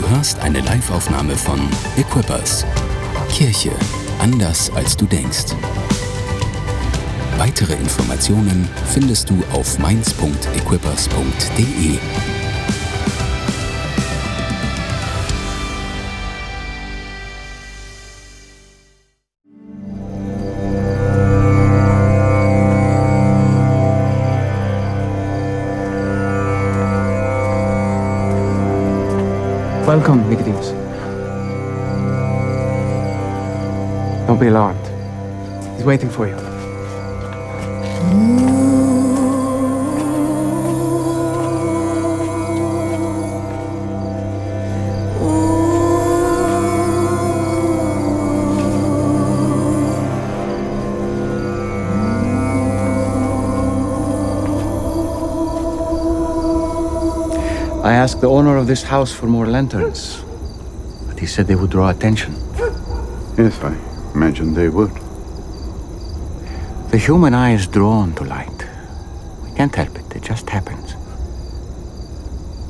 Du hörst eine Liveaufnahme von Equippers. Kirche anders als du denkst. Weitere Informationen findest du auf mainz.equippers.de. Welcome, Nicodemus. Don't be alarmed. He's waiting for you. I asked the owner of this house for more lanterns, but he said they would draw attention. Yes, I imagine they would. The human eye is drawn to light. We can't help it, it just happens.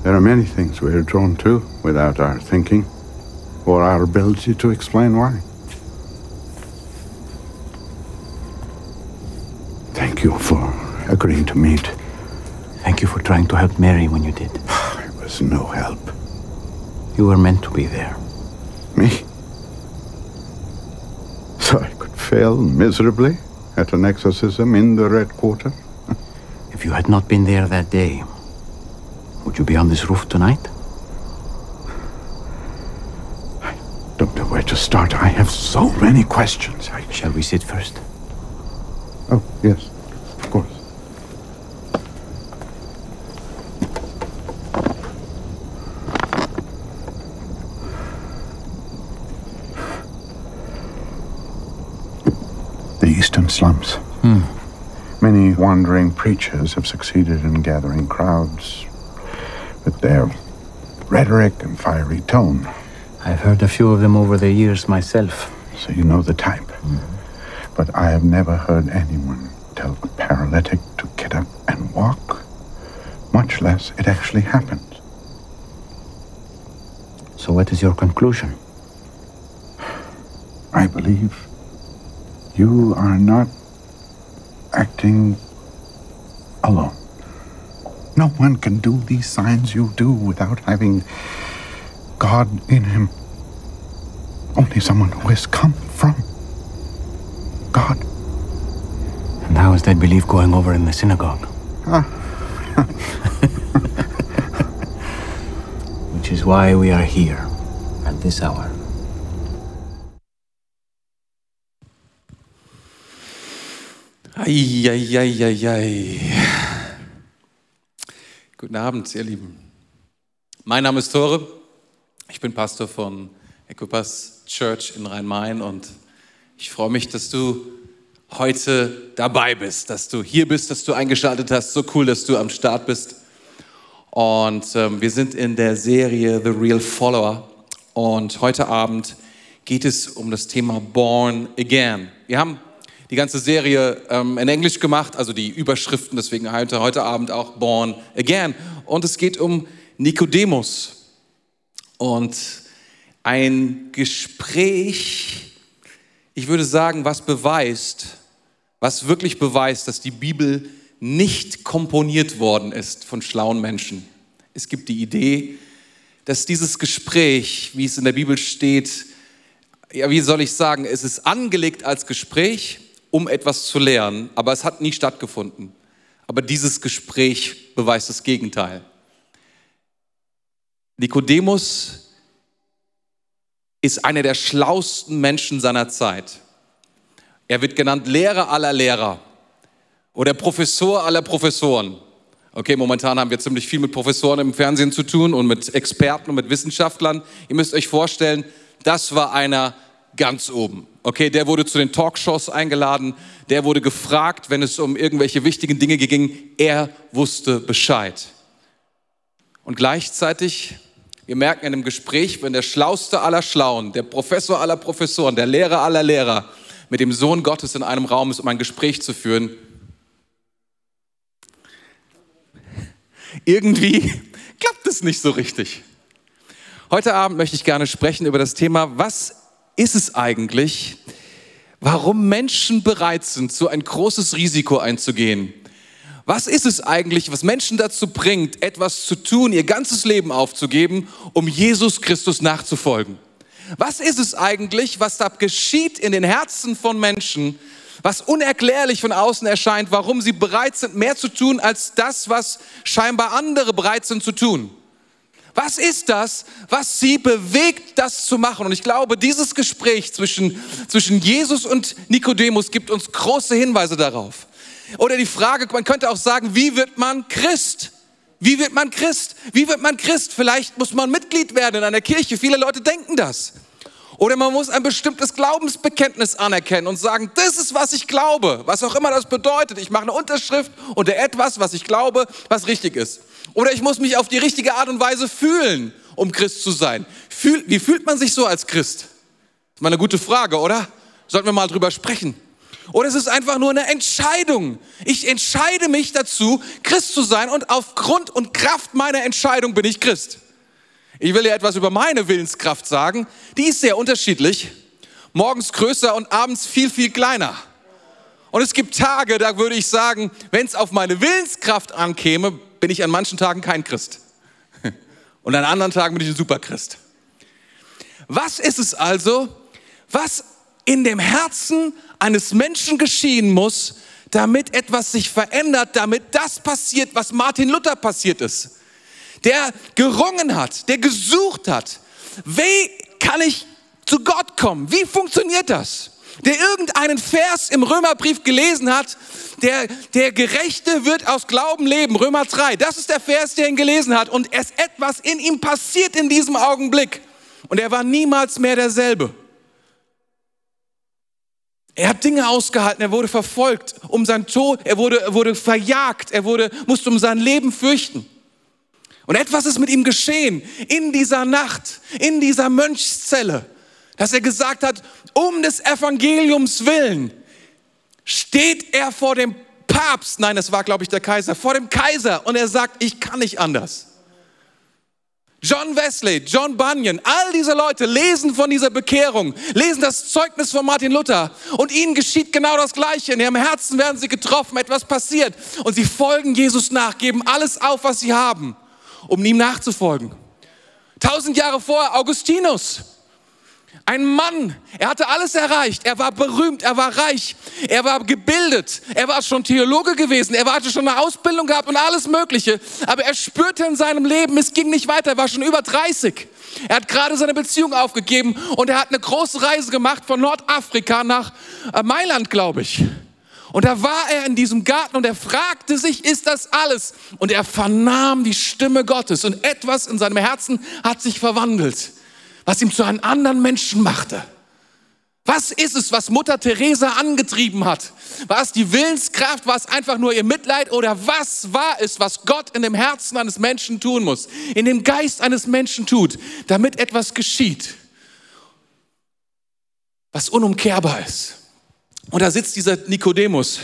There are many things we are drawn to without our thinking or our ability to explain why. Thank you for agreeing to meet. Thank you for trying to help Mary when you did. Was no help. You were meant to be there. Me? So I could fail miserably at an exorcism in the Red Quarter? If you had not been there that day, would you be on this roof tonight? I don't know where to start. I have so many questions. I... Shall we sit first? Oh, yes, of course. The slums. Hmm. Many wandering preachers have succeeded in gathering crowds with their rhetoric and fiery tone. I've heard a few of them over the years myself. So you know the type. Hmm. But I have never heard anyone tell a paralytic to get up and walk, much less it actually happened. So, what is your conclusion? I believe you are not acting alone. No one can do these signs you do without having God in him. Only someone who has come from God. And how is that belief going over in the synagogue? Ah. Which is why we are here at this hour. Eieieiei. Guten Abend, ihr Lieben. Mein Name ist Tore. Ich bin Pastor von Equipas Church in Rhein-Main und ich freue mich, dass du heute dabei bist, dass du hier bist, dass du eingeschaltet hast. So cool, dass du am Start bist. Und ähm, wir sind in der Serie The Real Follower und heute Abend geht es um das Thema Born Again. Wir haben die ganze Serie ähm, in Englisch gemacht, also die Überschriften, deswegen heute, heute Abend auch Born Again. Und es geht um Nikodemus und ein Gespräch, ich würde sagen, was beweist, was wirklich beweist, dass die Bibel nicht komponiert worden ist von schlauen Menschen. Es gibt die Idee, dass dieses Gespräch, wie es in der Bibel steht, ja, wie soll ich sagen, es ist angelegt als Gespräch, um etwas zu lernen, aber es hat nie stattgefunden. Aber dieses Gespräch beweist das Gegenteil. Nikodemus ist einer der schlausten Menschen seiner Zeit. Er wird genannt Lehrer aller Lehrer oder Professor aller Professoren. Okay, momentan haben wir ziemlich viel mit Professoren im Fernsehen zu tun und mit Experten und mit Wissenschaftlern. Ihr müsst euch vorstellen, das war einer ganz oben. Okay, der wurde zu den Talkshows eingeladen, der wurde gefragt, wenn es um irgendwelche wichtigen Dinge ging. Er wusste Bescheid. Und gleichzeitig, wir merken in dem Gespräch, wenn der Schlauste aller Schlauen, der Professor aller Professoren, der Lehrer aller Lehrer mit dem Sohn Gottes in einem Raum ist, um ein Gespräch zu führen, irgendwie klappt es nicht so richtig. Heute Abend möchte ich gerne sprechen über das Thema, was ist es eigentlich, warum Menschen bereit sind, so ein großes Risiko einzugehen. Was ist es eigentlich, was Menschen dazu bringt, etwas zu tun, ihr ganzes Leben aufzugeben, um Jesus Christus nachzufolgen? Was ist es eigentlich, was da geschieht in den Herzen von Menschen, was unerklärlich von außen erscheint, warum sie bereit sind, mehr zu tun als das, was scheinbar andere bereit sind zu tun? Was ist das, was sie bewegt, das zu machen? Und ich glaube, dieses Gespräch zwischen, zwischen Jesus und Nikodemus gibt uns große Hinweise darauf. Oder die Frage, man könnte auch sagen, wie wird man Christ? Wie wird man Christ? Wie wird man Christ? Vielleicht muss man Mitglied werden in einer Kirche. Viele Leute denken das. Oder man muss ein bestimmtes Glaubensbekenntnis anerkennen und sagen, das ist, was ich glaube, was auch immer das bedeutet. Ich mache eine Unterschrift unter etwas, was ich glaube, was richtig ist. Oder ich muss mich auf die richtige Art und Weise fühlen, um Christ zu sein. Fühl, wie fühlt man sich so als Christ? Das ist mal eine gute Frage, oder? Sollten wir mal drüber sprechen. Oder es ist einfach nur eine Entscheidung. Ich entscheide mich dazu, Christ zu sein und aufgrund und Kraft meiner Entscheidung bin ich Christ. Ich will ja etwas über meine Willenskraft sagen. Die ist sehr unterschiedlich. Morgens größer und abends viel, viel kleiner. Und es gibt Tage, da würde ich sagen, wenn es auf meine Willenskraft ankäme, bin ich an manchen Tagen kein Christ. Und an anderen Tagen bin ich ein Superchrist. Was ist es also, was in dem Herzen eines Menschen geschehen muss, damit etwas sich verändert, damit das passiert, was Martin Luther passiert ist. Der gerungen hat, der gesucht hat. Wie kann ich zu Gott kommen? Wie funktioniert das? Der irgendeinen Vers im Römerbrief gelesen hat, der, der Gerechte wird aus Glauben leben, Römer 3. Das ist der Vers, der ihn gelesen hat. Und es etwas in ihm passiert in diesem Augenblick. Und er war niemals mehr derselbe. Er hat Dinge ausgehalten, er wurde verfolgt um seinen Tod, er wurde, wurde verjagt, er wurde, musste um sein Leben fürchten. Und etwas ist mit ihm geschehen in dieser Nacht, in dieser Mönchszelle, dass er gesagt hat, um des Evangeliums willen steht er vor dem Papst, nein, das war glaube ich der Kaiser, vor dem Kaiser und er sagt, ich kann nicht anders. John Wesley, John Bunyan, all diese Leute lesen von dieser Bekehrung, lesen das Zeugnis von Martin Luther und ihnen geschieht genau das Gleiche. In ihrem Herzen werden sie getroffen, etwas passiert und sie folgen Jesus nach, geben alles auf, was sie haben, um ihm nachzufolgen. Tausend Jahre vorher Augustinus, ein Mann, er hatte alles erreicht. Er war berühmt, er war reich, er war gebildet, er war schon Theologe gewesen, er hatte schon eine Ausbildung gehabt und alles Mögliche. Aber er spürte in seinem Leben, es ging nicht weiter, er war schon über 30. Er hat gerade seine Beziehung aufgegeben und er hat eine große Reise gemacht von Nordafrika nach äh, Mailand, glaube ich. Und da war er in diesem Garten und er fragte sich, ist das alles? Und er vernahm die Stimme Gottes und etwas in seinem Herzen hat sich verwandelt was ihm zu einem anderen Menschen machte. Was ist es, was Mutter Teresa angetrieben hat? War es die Willenskraft? War es einfach nur ihr Mitleid? Oder was war es, was Gott in dem Herzen eines Menschen tun muss? In dem Geist eines Menschen tut, damit etwas geschieht, was unumkehrbar ist. Und da sitzt dieser Nikodemus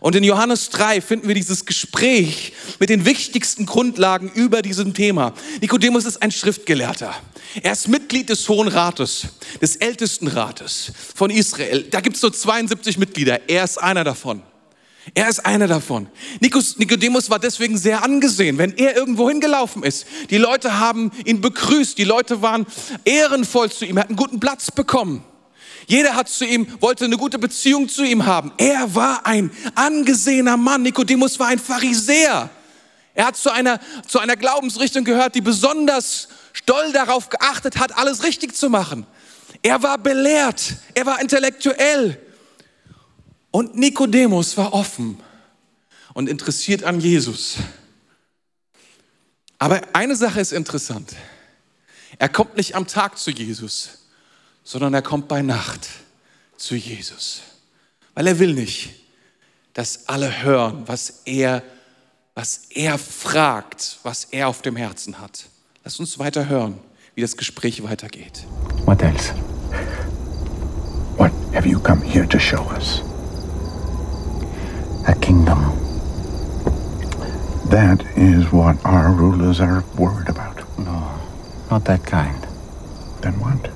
und in Johannes 3 finden wir dieses Gespräch mit den wichtigsten Grundlagen über diesem Thema. Nikodemus ist ein Schriftgelehrter. Er ist Mitglied des Hohen Rates, des Ältestenrates von Israel. Da gibt es so 72 Mitglieder. Er ist einer davon. Er ist einer davon. Nikodemus war deswegen sehr angesehen, wenn er irgendwo hingelaufen ist. Die Leute haben ihn begrüßt, die Leute waren ehrenvoll zu ihm, er hat einen guten Platz bekommen. Jeder hat zu ihm, wollte eine gute Beziehung zu ihm haben. Er war ein angesehener Mann. Nikodemus war ein Pharisäer. Er hat zu einer, zu einer Glaubensrichtung gehört, die besonders doll darauf geachtet hat, alles richtig zu machen. Er war belehrt, er war intellektuell. Und Nikodemus war offen und interessiert an Jesus. Aber eine Sache ist interessant. Er kommt nicht am Tag zu Jesus sondern er kommt bei Nacht zu Jesus. Weil er will nicht, dass alle hören, was er, was er fragt, was er auf dem Herzen hat. Lass uns weiter hören, wie das Gespräch weitergeht. What else? What have you come here to show us? A kingdom. That is what our rulers are worried about. No. not that kind. Then what?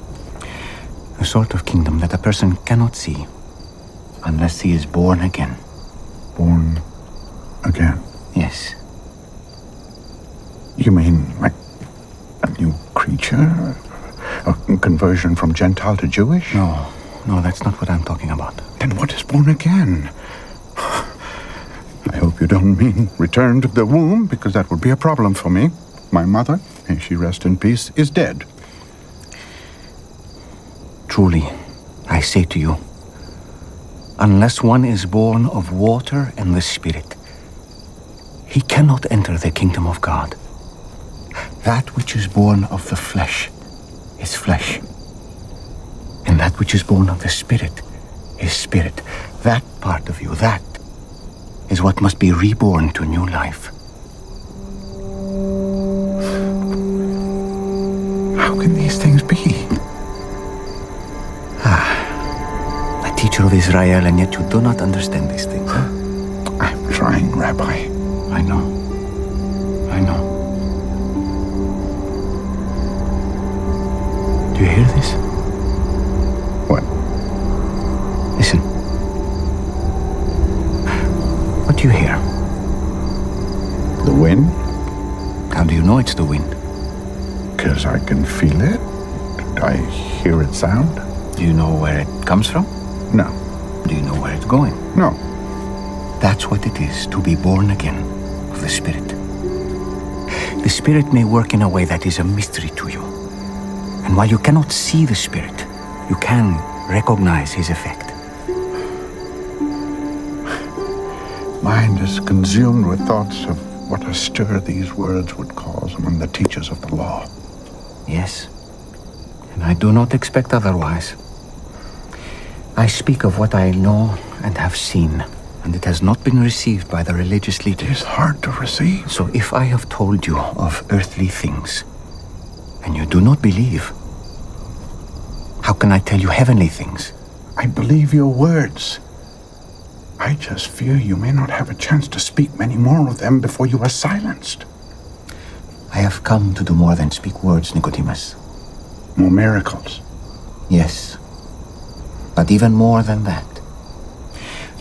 A sort of kingdom that a person cannot see unless he is born again. Born again. Yes. You mean like a new creature? A conversion from Gentile to Jewish? No, no, that's not what I'm talking about. Then what is born again? I hope you don't mean return to the womb, because that would be a problem for me. My mother, may she rest in peace, is dead. Truly, I say to you, unless one is born of water and the Spirit, he cannot enter the kingdom of God. That which is born of the flesh is flesh, and that which is born of the Spirit is spirit. That part of you, that is what must be reborn to new life. How can these things be? Teacher of Israel, and yet you do not understand these things. Huh? I'm trying, Rabbi. I know. I know. Do you hear this? What? Listen. What do you hear? The wind? How do you know it's the wind? Because I can feel it. I hear it sound. Do you know where it comes from? No. Do you know where it's going? No. That's what it is to be born again of the Spirit. The Spirit may work in a way that is a mystery to you. And while you cannot see the Spirit, you can recognize his effect. Mind is consumed with thoughts of what a stir these words would cause among the teachers of the law. Yes. And I do not expect otherwise. I speak of what I know and have seen, and it has not been received by the religious leaders. It is hard to receive. So if I have told you of earthly things, and you do not believe, how can I tell you heavenly things? I believe your words. I just fear you may not have a chance to speak many more of them before you are silenced. I have come to do more than speak words, Nicodemus. More miracles. Yes. But even more than that.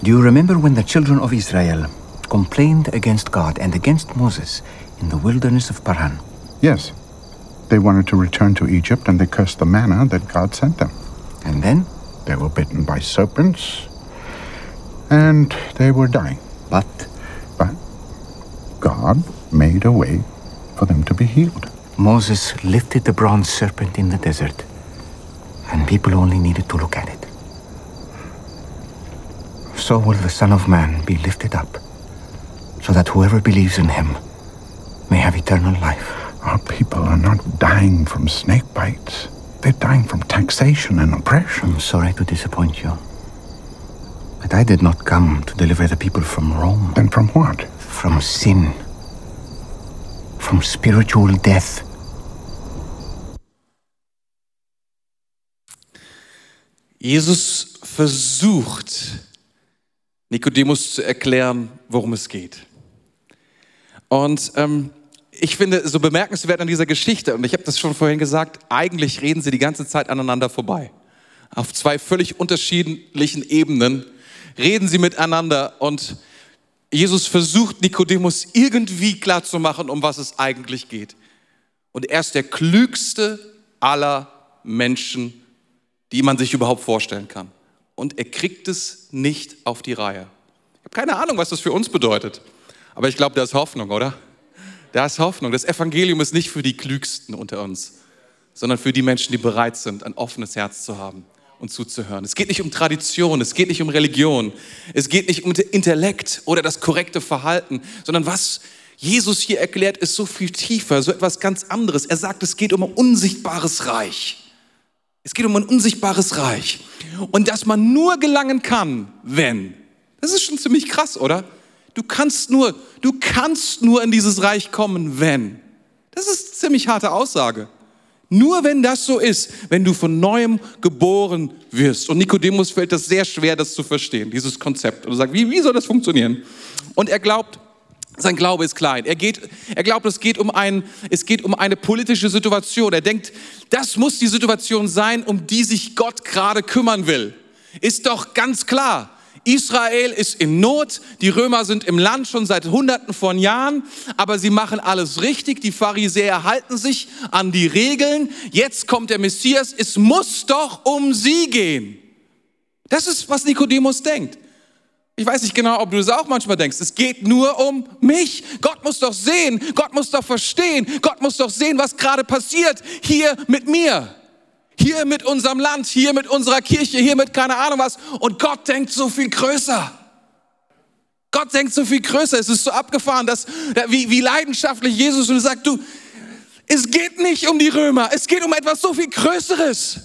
Do you remember when the children of Israel complained against God and against Moses in the wilderness of Paran? Yes. They wanted to return to Egypt and they cursed the manna that God sent them. And then? They were bitten by serpents and they were dying. But But God made a way for them to be healed. Moses lifted the bronze serpent in the desert, and people only needed to look at it. So will the Son of Man be lifted up, so that whoever believes in him may have eternal life. Our people are not dying from snake bites. They're dying from taxation and oppression. I'm sorry to disappoint you, but I did not come to deliver the people from Rome, Then from what? from sin, from spiritual death. Jesus versucht, Nikodemus zu erklären, worum es geht. Und ähm, ich finde so bemerkenswert an dieser Geschichte, und ich habe das schon vorhin gesagt, eigentlich reden sie die ganze Zeit aneinander vorbei. Auf zwei völlig unterschiedlichen Ebenen reden sie miteinander und Jesus versucht Nikodemus irgendwie klarzumachen, um was es eigentlich geht. Und er ist der klügste aller Menschen, die man sich überhaupt vorstellen kann. Und er kriegt es nicht auf die Reihe. Ich habe keine Ahnung, was das für uns bedeutet. Aber ich glaube, da ist Hoffnung, oder? Da ist Hoffnung. Das Evangelium ist nicht für die Klügsten unter uns, sondern für die Menschen, die bereit sind, ein offenes Herz zu haben und zuzuhören. Es geht nicht um Tradition, es geht nicht um Religion, es geht nicht um Intellekt oder das korrekte Verhalten, sondern was Jesus hier erklärt, ist so viel tiefer, so etwas ganz anderes. Er sagt, es geht um ein unsichtbares Reich. Es geht um ein unsichtbares Reich. Und dass man nur gelangen kann, wenn. Das ist schon ziemlich krass, oder? Du kannst nur, du kannst nur in dieses Reich kommen, wenn. Das ist eine ziemlich harte Aussage. Nur wenn das so ist, wenn du von neuem geboren wirst. Und Nikodemus fällt das sehr schwer, das zu verstehen, dieses Konzept. Und er sagt, wie, wie soll das funktionieren? Und er glaubt, Sein Glaube ist klein. Er, geht, er glaubt, es geht, um ein, es geht um eine politische Situation. Er denkt, das muss die Situation sein, um die sich Gott gerade kümmern will. Ist doch ganz klar. Israel ist in Not, die Römer sind im Land schon seit Hunderten von Jahren, aber sie machen alles richtig, die Pharisäer halten sich an die Regeln, jetzt kommt der Messias, es muss doch um sie gehen. Das ist, was Nikodemus denkt. Ich weiß nicht genau, ob du das auch manchmal denkst. Es geht nur um mich. Gott muss doch sehen, Gott muss doch verstehen, Gott muss doch sehen, was gerade passiert hier mit mir. Hier mit unserem Land, hier mit unserer Kirche, hier mit keine Ahnung was. Und Gott denkt so viel größer. Gott denkt so viel größer. Es ist so abgefahren, dass, wie, wie leidenschaftlich Jesus und sagt, du, es geht nicht um die Römer, es geht um etwas so viel Größeres.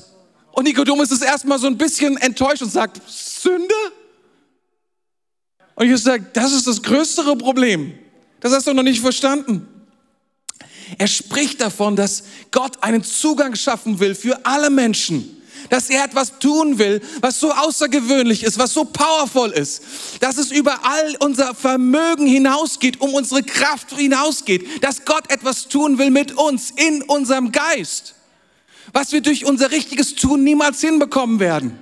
Und Nikodemus ist erstmal so ein bisschen enttäuscht und sagt, Sünde? Und Jesus sagt, das ist das größere Problem. Das hast du noch nicht verstanden. Er spricht davon, dass Gott einen Zugang schaffen will für alle Menschen. Dass er etwas tun will, was so außergewöhnlich ist, was so powerful ist, dass es über all unser Vermögen hinausgeht, um unsere Kraft hinausgeht, dass Gott etwas tun will mit uns, in unserem Geist, was wir durch unser richtiges Tun niemals hinbekommen werden.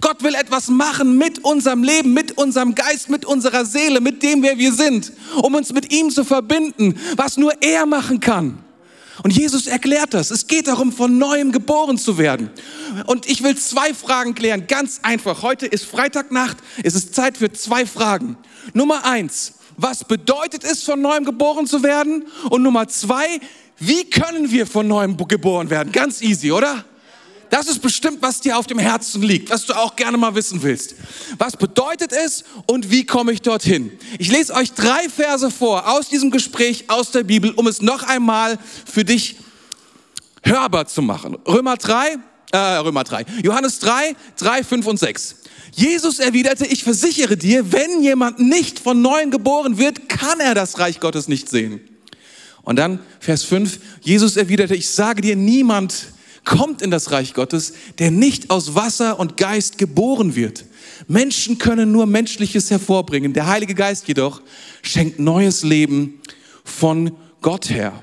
Gott will etwas machen mit unserem Leben, mit unserem Geist, mit unserer Seele, mit dem, wer wir sind, um uns mit ihm zu verbinden, was nur er machen kann. Und Jesus erklärt das. Es geht darum, von neuem geboren zu werden. Und ich will zwei Fragen klären, ganz einfach. Heute ist Freitagnacht, es ist Zeit für zwei Fragen. Nummer eins, was bedeutet es, von neuem geboren zu werden? Und Nummer zwei, wie können wir von neuem geboren werden? Ganz easy, oder? Das ist bestimmt, was dir auf dem Herzen liegt, was du auch gerne mal wissen willst. Was bedeutet es und wie komme ich dorthin? Ich lese euch drei Verse vor aus diesem Gespräch aus der Bibel, um es noch einmal für dich hörbar zu machen. Römer 3, äh, Römer 3, Johannes 3, 3, 5 und 6. Jesus erwiderte, ich versichere dir, wenn jemand nicht von neuem geboren wird, kann er das Reich Gottes nicht sehen. Und dann Vers 5, Jesus erwiderte, ich sage dir, niemand kommt in das Reich Gottes, der nicht aus Wasser und Geist geboren wird. Menschen können nur Menschliches hervorbringen. Der Heilige Geist jedoch schenkt neues Leben von Gott her.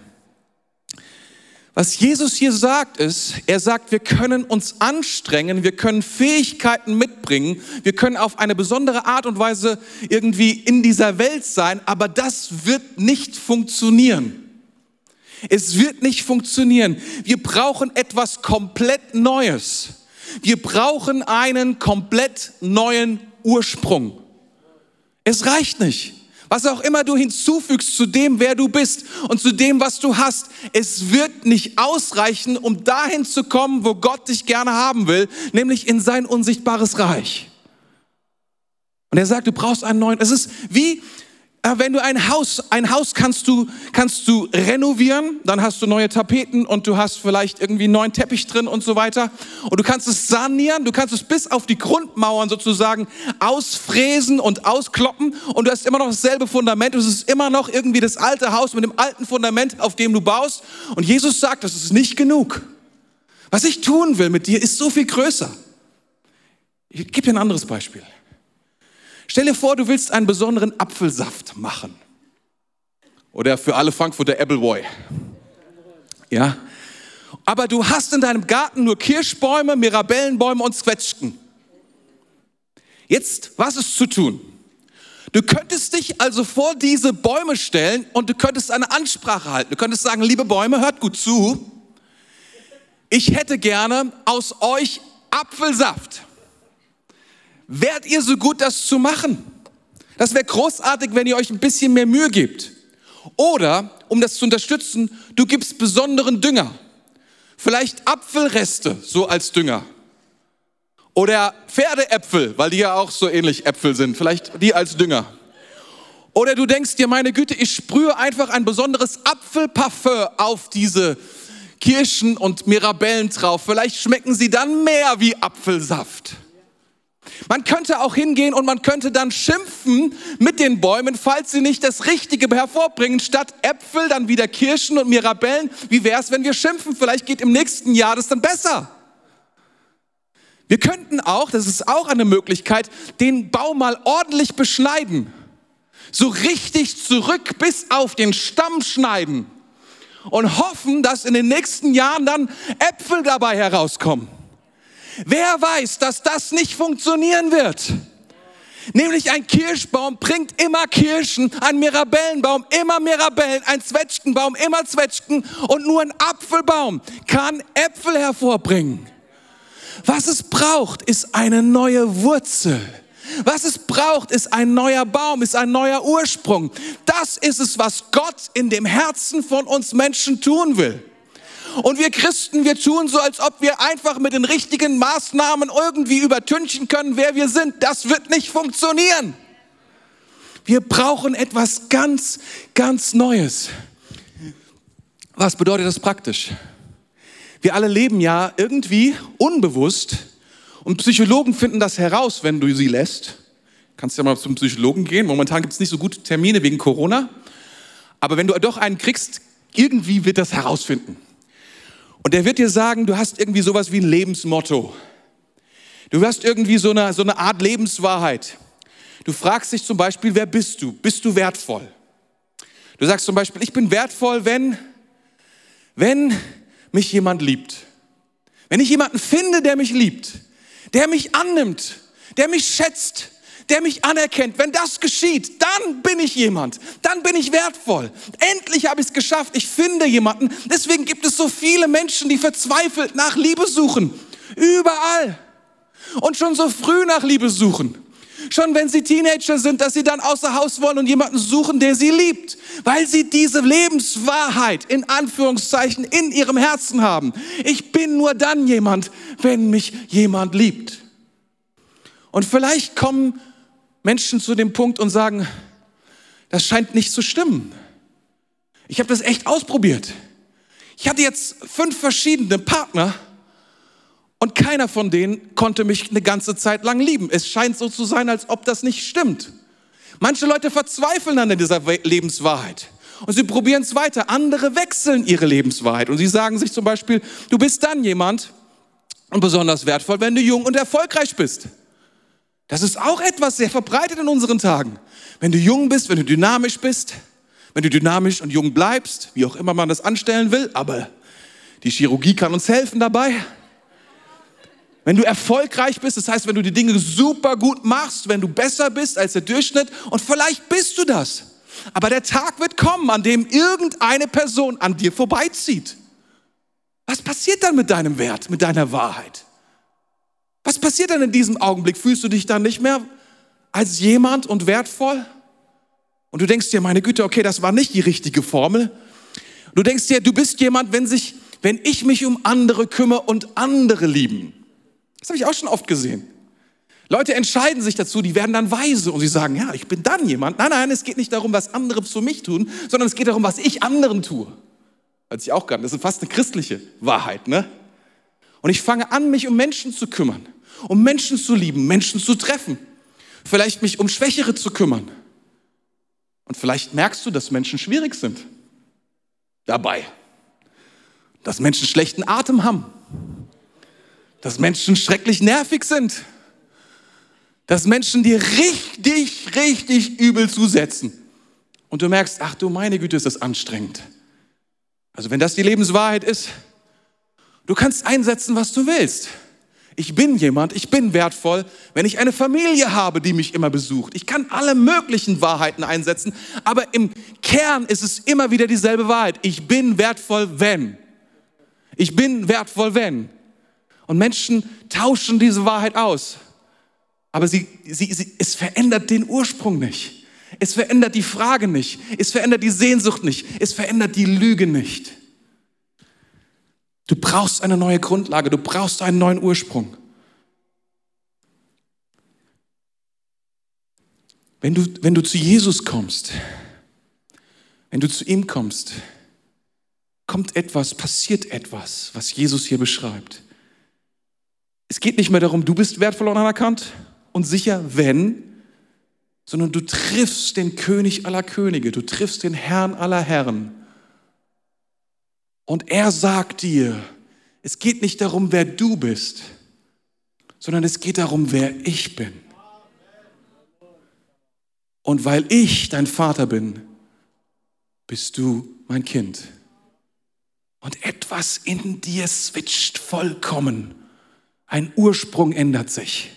Was Jesus hier sagt ist, er sagt, wir können uns anstrengen, wir können Fähigkeiten mitbringen, wir können auf eine besondere Art und Weise irgendwie in dieser Welt sein, aber das wird nicht funktionieren. Es wird nicht funktionieren. Wir brauchen etwas komplett Neues. Wir brauchen einen komplett neuen Ursprung. Es reicht nicht. Was auch immer du hinzufügst zu dem, wer du bist und zu dem, was du hast, es wird nicht ausreichen, um dahin zu kommen, wo Gott dich gerne haben will, nämlich in sein unsichtbares Reich. Und er sagt, du brauchst einen neuen. Es ist wie, wenn du ein Haus, ein Haus kannst du, kannst du renovieren, dann hast du neue Tapeten und du hast vielleicht irgendwie neuen Teppich drin und so weiter. Und du kannst es sanieren, du kannst es bis auf die Grundmauern sozusagen ausfräsen und auskloppen und du hast immer noch dasselbe Fundament. Es ist immer noch irgendwie das alte Haus mit dem alten Fundament, auf dem du baust. Und Jesus sagt, das ist nicht genug. Was ich tun will mit dir, ist so viel größer. Ich gebe dir ein anderes Beispiel. Stell dir vor, du willst einen besonderen Apfelsaft machen. Oder für alle Frankfurter Appleboy. Ja. Aber du hast in deinem Garten nur Kirschbäume, Mirabellenbäume und Zwetschgen. Jetzt, was ist zu tun? Du könntest dich also vor diese Bäume stellen und du könntest eine Ansprache halten. Du könntest sagen, liebe Bäume, hört gut zu. Ich hätte gerne aus euch Apfelsaft. Wärt ihr so gut, das zu machen? Das wäre großartig, wenn ihr euch ein bisschen mehr Mühe gebt. Oder, um das zu unterstützen, du gibst besonderen Dünger. Vielleicht Apfelreste, so als Dünger. Oder Pferdeäpfel, weil die ja auch so ähnlich Äpfel sind. Vielleicht die als Dünger. Oder du denkst dir, meine Güte, ich sprühe einfach ein besonderes Apfelparfum auf diese Kirschen und Mirabellen drauf. Vielleicht schmecken sie dann mehr wie Apfelsaft. Man könnte auch hingehen und man könnte dann schimpfen mit den Bäumen, falls sie nicht das Richtige hervorbringen. Statt Äpfel dann wieder Kirschen und Mirabellen. Wie wäre es, wenn wir schimpfen? Vielleicht geht im nächsten Jahr das dann besser. Wir könnten auch, das ist auch eine Möglichkeit, den Baum mal ordentlich beschneiden. so richtig zurück bis auf den Stamm schneiden und hoffen, dass in den nächsten Jahren dann Äpfel dabei herauskommen. Wer weiß, dass das nicht funktionieren wird? Nämlich ein Kirschbaum bringt immer Kirschen, ein Mirabellenbaum immer Mirabellen, ein Zwetschgenbaum immer Zwetschgen und nur ein Apfelbaum kann Äpfel hervorbringen. Was es braucht, ist eine neue Wurzel. Was es braucht, ist ein neuer Baum, ist ein neuer Ursprung. Das ist es, was Gott in dem Herzen von uns Menschen tun will. Und wir Christen, wir tun so, als ob wir einfach mit den richtigen Maßnahmen irgendwie übertünchen können, wer wir sind. Das wird nicht funktionieren. Wir brauchen etwas ganz, ganz Neues. Was bedeutet das praktisch? Wir alle leben ja irgendwie unbewusst und Psychologen finden das heraus, wenn du sie lässt. Kannst ja mal zum Psychologen gehen. Momentan gibt es nicht so gute Termine wegen Corona. Aber wenn du doch einen kriegst, irgendwie wird das herausfinden. Und der wird dir sagen, du hast irgendwie sowas wie ein Lebensmotto. Du hast irgendwie so eine, so eine Art Lebenswahrheit. Du fragst dich zum Beispiel, wer bist du? Bist du wertvoll? Du sagst zum Beispiel, ich bin wertvoll, wenn, wenn mich jemand liebt. Wenn ich jemanden finde, der mich liebt, der mich annimmt, der mich schätzt, der mich anerkennt. Wenn das geschieht, dann bin ich jemand, dann bin ich wertvoll. Endlich habe ich es geschafft, ich finde jemanden. Deswegen gibt es so viele Menschen, die verzweifelt nach Liebe suchen. Überall. Und schon so früh nach Liebe suchen. Schon wenn sie Teenager sind, dass sie dann außer Haus wollen und jemanden suchen, der sie liebt. Weil sie diese Lebenswahrheit in Anführungszeichen in ihrem Herzen haben. Ich bin nur dann jemand, wenn mich jemand liebt. Und vielleicht kommen Menschen zu dem Punkt und sagen, das scheint nicht zu stimmen. Ich habe das echt ausprobiert. Ich hatte jetzt fünf verschiedene Partner und keiner von denen konnte mich eine ganze Zeit lang lieben. Es scheint so zu sein, als ob das nicht stimmt. Manche Leute verzweifeln an dieser Lebenswahrheit und sie probieren es weiter. Andere wechseln ihre Lebenswahrheit und sie sagen sich zum Beispiel, du bist dann jemand und besonders wertvoll, wenn du jung und erfolgreich bist. Das ist auch etwas sehr verbreitet in unseren Tagen. Wenn du jung bist, wenn du dynamisch bist, wenn du dynamisch und jung bleibst, wie auch immer man das anstellen will, aber die Chirurgie kann uns helfen dabei. Wenn du erfolgreich bist, das heißt, wenn du die Dinge super gut machst, wenn du besser bist als der Durchschnitt und vielleicht bist du das. Aber der Tag wird kommen, an dem irgendeine Person an dir vorbeizieht. Was passiert dann mit deinem Wert, mit deiner Wahrheit? Was passiert dann in diesem Augenblick? Fühlst du dich dann nicht mehr als jemand und wertvoll? Und du denkst dir, meine Güte, okay, das war nicht die richtige Formel. Du denkst dir, du bist jemand, wenn sich, wenn ich mich um andere kümmere und andere lieben. Das habe ich auch schon oft gesehen. Leute entscheiden sich dazu, die werden dann weise und sie sagen, ja, ich bin dann jemand. Nein, nein, es geht nicht darum, was andere für mich tun, sondern es geht darum, was ich anderen tue. Als ich auch gerade, das ist fast eine christliche Wahrheit, ne? Und ich fange an, mich um Menschen zu kümmern um Menschen zu lieben, Menschen zu treffen, vielleicht mich um Schwächere zu kümmern. Und vielleicht merkst du, dass Menschen schwierig sind dabei, dass Menschen schlechten Atem haben, dass Menschen schrecklich nervig sind, dass Menschen dir richtig, richtig übel zusetzen. Und du merkst, ach du meine Güte, ist das anstrengend. Also wenn das die Lebenswahrheit ist, du kannst einsetzen, was du willst. Ich bin jemand, ich bin wertvoll, wenn ich eine Familie habe, die mich immer besucht. Ich kann alle möglichen Wahrheiten einsetzen, aber im Kern ist es immer wieder dieselbe Wahrheit. Ich bin wertvoll, wenn. Ich bin wertvoll, wenn. Und Menschen tauschen diese Wahrheit aus. Aber sie, sie, sie, es verändert den Ursprung nicht. Es verändert die Frage nicht. Es verändert die Sehnsucht nicht. Es verändert die Lüge nicht. Du brauchst eine neue Grundlage, du brauchst einen neuen Ursprung. Wenn du, wenn du zu Jesus kommst, wenn du zu ihm kommst, kommt etwas, passiert etwas, was Jesus hier beschreibt. Es geht nicht mehr darum, du bist wertvoll und anerkannt und sicher, wenn, sondern du triffst den König aller Könige, du triffst den Herrn aller Herren. Und er sagt dir, es geht nicht darum, wer du bist, sondern es geht darum, wer ich bin. Und weil ich dein Vater bin, bist du mein Kind. Und etwas in dir switcht vollkommen. Ein Ursprung ändert sich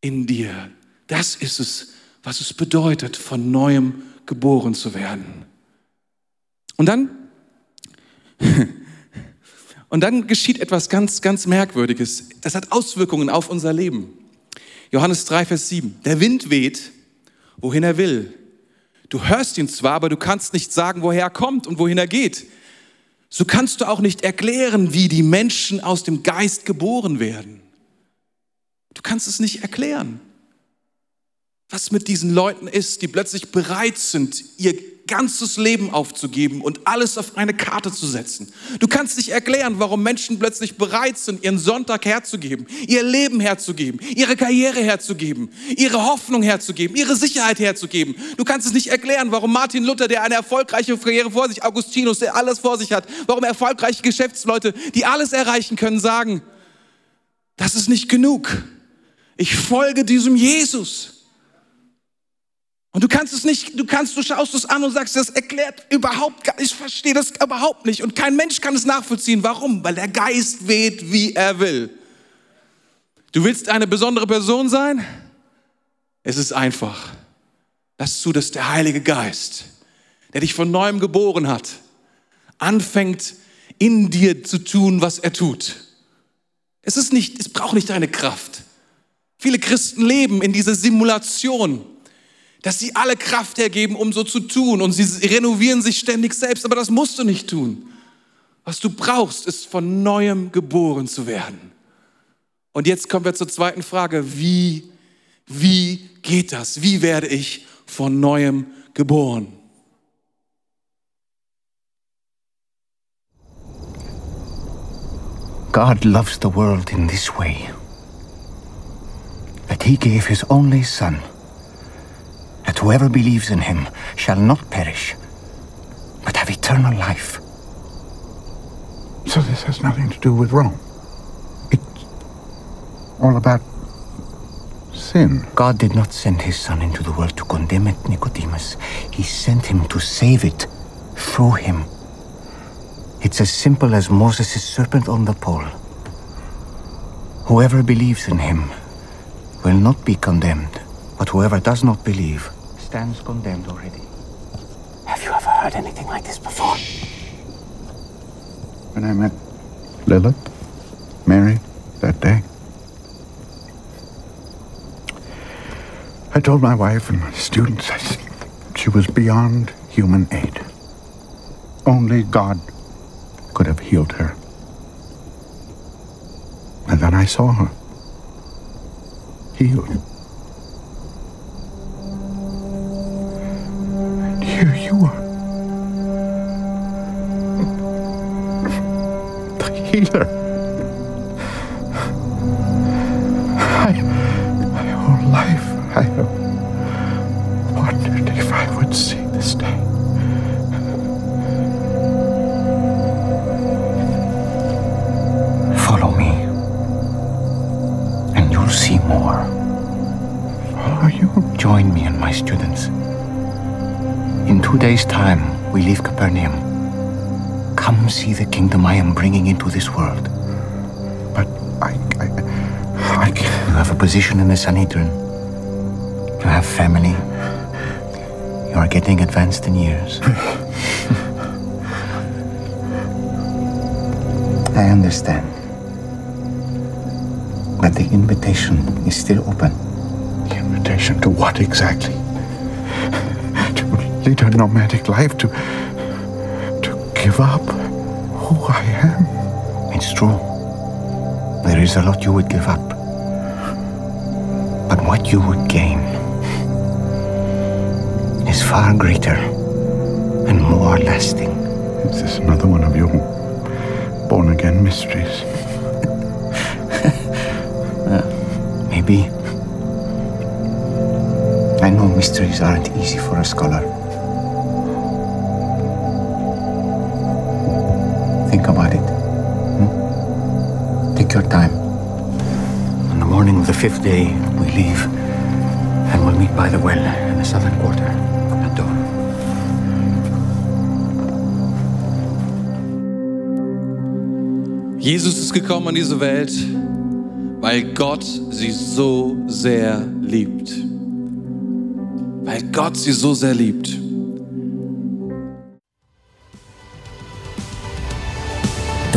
in dir. Das ist es, was es bedeutet, von neuem geboren zu werden. Und dann, und dann geschieht etwas ganz, ganz Merkwürdiges. Das hat Auswirkungen auf unser Leben. Johannes 3, Vers 7. Der Wind weht, wohin er will. Du hörst ihn zwar, aber du kannst nicht sagen, woher er kommt und wohin er geht. So kannst du auch nicht erklären, wie die Menschen aus dem Geist geboren werden. Du kannst es nicht erklären was mit diesen Leuten ist, die plötzlich bereit sind, ihr ganzes Leben aufzugeben und alles auf eine Karte zu setzen. Du kannst nicht erklären, warum Menschen plötzlich bereit sind, ihren Sonntag herzugeben, ihr Leben herzugeben, ihre Karriere herzugeben, ihre Hoffnung herzugeben, ihre Sicherheit herzugeben. Du kannst es nicht erklären, warum Martin Luther, der eine erfolgreiche Karriere vor sich, Augustinus, der alles vor sich hat, warum erfolgreiche Geschäftsleute, die alles erreichen können, sagen, das ist nicht genug. Ich folge diesem Jesus. Und du kannst es nicht, du kannst, du schaust es an und sagst, das erklärt überhaupt gar, ich verstehe das überhaupt nicht. Und kein Mensch kann es nachvollziehen. Warum? Weil der Geist weht, wie er will. Du willst eine besondere Person sein? Es ist einfach. Lass zu, dass der Heilige Geist, der dich von neuem geboren hat, anfängt in dir zu tun, was er tut. Es ist nicht, es braucht nicht deine Kraft. Viele Christen leben in dieser Simulation dass sie alle Kraft hergeben, um so zu tun. Und sie renovieren sich ständig selbst, aber das musst du nicht tun. Was du brauchst, ist von neuem geboren zu werden. Und jetzt kommen wir zur zweiten Frage. Wie, wie geht das? Wie werde ich von neuem geboren? God loves the world in this way that he gave his only son that whoever believes in him shall not perish, but have eternal life. So this has nothing to do with Rome. It's all about sin. God did not send his Son into the world to condemn it, Nicodemus. He sent him to save it through him. It's as simple as Moses' serpent on the pole. Whoever believes in him will not be condemned, but whoever does not believe stands condemned already. Have you ever heard anything like this before? When I met Lilith, Mary, that day, I told my wife and my students I she was beyond human aid. Only God could have healed her. And then I saw her healed. Are. The healer. I, my whole life, I have wondered if I would see this day. Follow me, and you'll see more. Follow you? Join me and my students. In two days' time, we leave Capernaum. Come see the kingdom I am bringing into this world. But I, I, I can't. You have a position in the Sanhedrin. You have family. You are getting advanced in years. I understand. But the invitation is still open. The invitation to what exactly? Lead a nomadic life, to to give up who I am. It's true. There is a lot you would give up. But what you would gain is far greater and more lasting. Is this another one of your born again mysteries? uh, maybe. I know mysteries aren't easy for a scholar. Think about it. Hmm? Take your time. On the morning of the fifth day, we leave. And we'll meet by the well in the southern quarter at dawn. Jesus ist gekommen in diese Welt, weil Gott sie so sehr liebt. Weil Gott sie so sehr liebt.